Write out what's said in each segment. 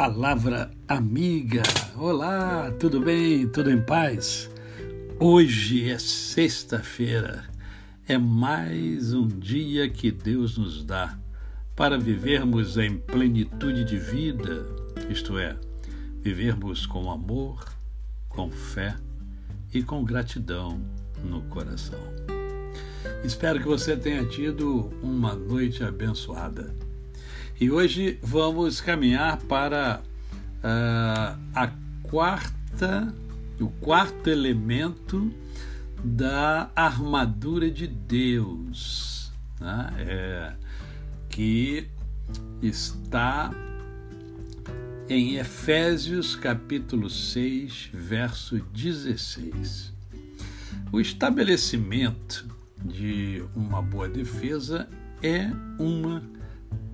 Palavra amiga. Olá, tudo bem? Tudo em paz? Hoje é sexta-feira. É mais um dia que Deus nos dá para vivermos em plenitude de vida, isto é, vivermos com amor, com fé e com gratidão no coração. Espero que você tenha tido uma noite abençoada. E hoje vamos caminhar para uh, a quarta, o quarto elemento da armadura de Deus, né? é, que está em Efésios capítulo 6, verso 16. O estabelecimento de uma boa defesa é uma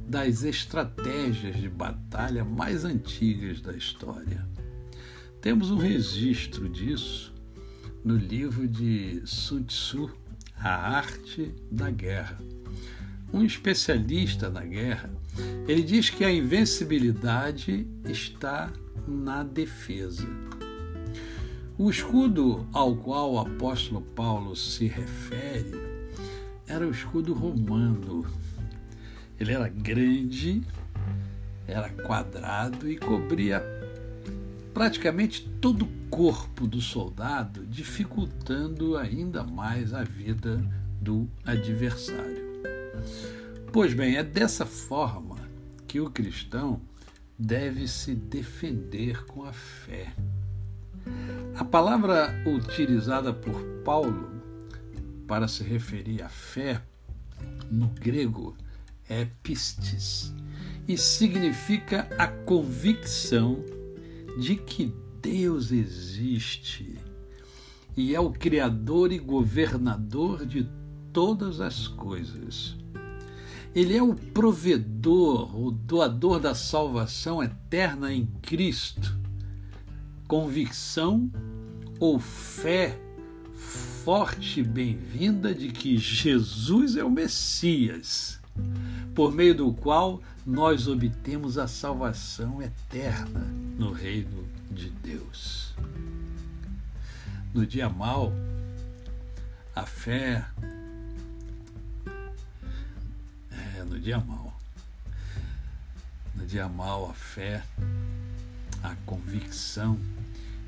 das estratégias de batalha mais antigas da história. Temos um registro disso no livro de Sun Tzu, A Arte da Guerra. Um especialista na guerra, ele diz que a invencibilidade está na defesa. O escudo ao qual o apóstolo Paulo se refere era o escudo romano, ele era grande, era quadrado e cobria praticamente todo o corpo do soldado, dificultando ainda mais a vida do adversário. Pois bem, é dessa forma que o cristão deve se defender com a fé. A palavra utilizada por Paulo para se referir à fé no grego é pistis e significa a convicção de que Deus existe e é o Criador e governador de todas as coisas. Ele é o provedor, o doador da salvação eterna em Cristo. Convicção ou fé forte e bem-vinda de que Jesus é o Messias por meio do qual nós obtemos a salvação eterna no reino de Deus. No dia mal, a fé é no dia mal. No dia mal, a fé, a convicção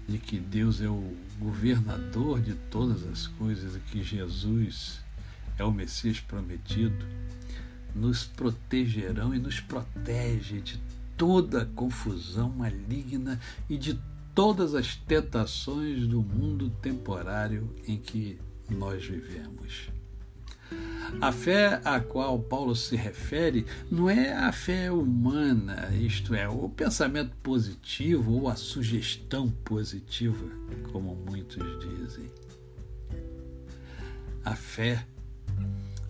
de que Deus é o governador de todas as coisas e que Jesus é o Messias prometido nos protegerão e nos protege de toda confusão maligna e de todas as tentações do mundo temporário em que nós vivemos. A fé a qual Paulo se refere não é a fé humana, isto é, o pensamento positivo ou a sugestão positiva, como muitos dizem. A fé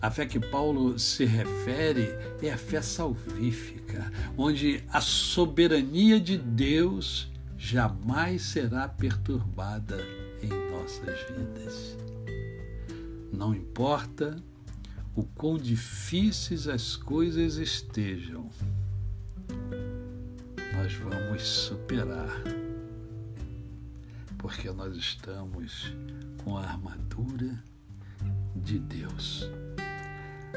a fé que Paulo se refere é a fé salvífica, onde a soberania de Deus jamais será perturbada em nossas vidas. Não importa o quão difíceis as coisas estejam, nós vamos superar, porque nós estamos com a armadura de Deus.